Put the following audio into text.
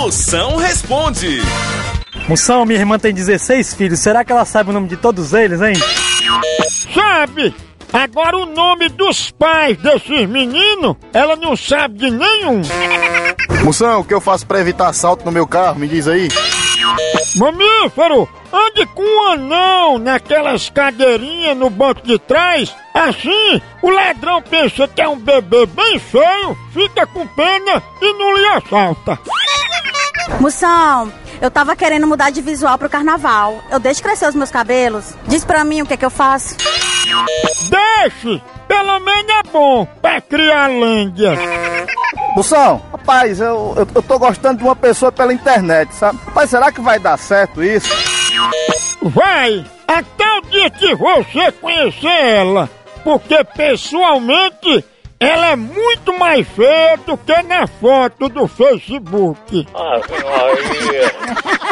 Moção responde. Moção, minha irmã tem 16 filhos. Será que ela sabe o nome de todos eles, hein? Sabe? Agora o nome dos pais desses meninos, ela não sabe de nenhum. Moção, o que eu faço pra evitar assalto no meu carro? Me diz aí. Mamífero, ande com um anão naquelas cadeirinhas no banco de trás. Assim, o ladrão pensa que é um bebê bem feio, fica com pena e não lhe assalta. Moção, eu tava querendo mudar de visual pro carnaval. Eu deixo crescer os meus cabelos. Diz pra mim o que é que eu faço. Deixe! Pelo menos é bom pra criar lândia. Moção, rapaz, eu, eu, eu tô gostando de uma pessoa pela internet, sabe? Rapaz, será que vai dar certo isso? Vai! Até o dia que você conhecer ela. Porque pessoalmente ela é muito mais feia do que na foto do Facebook. Maria.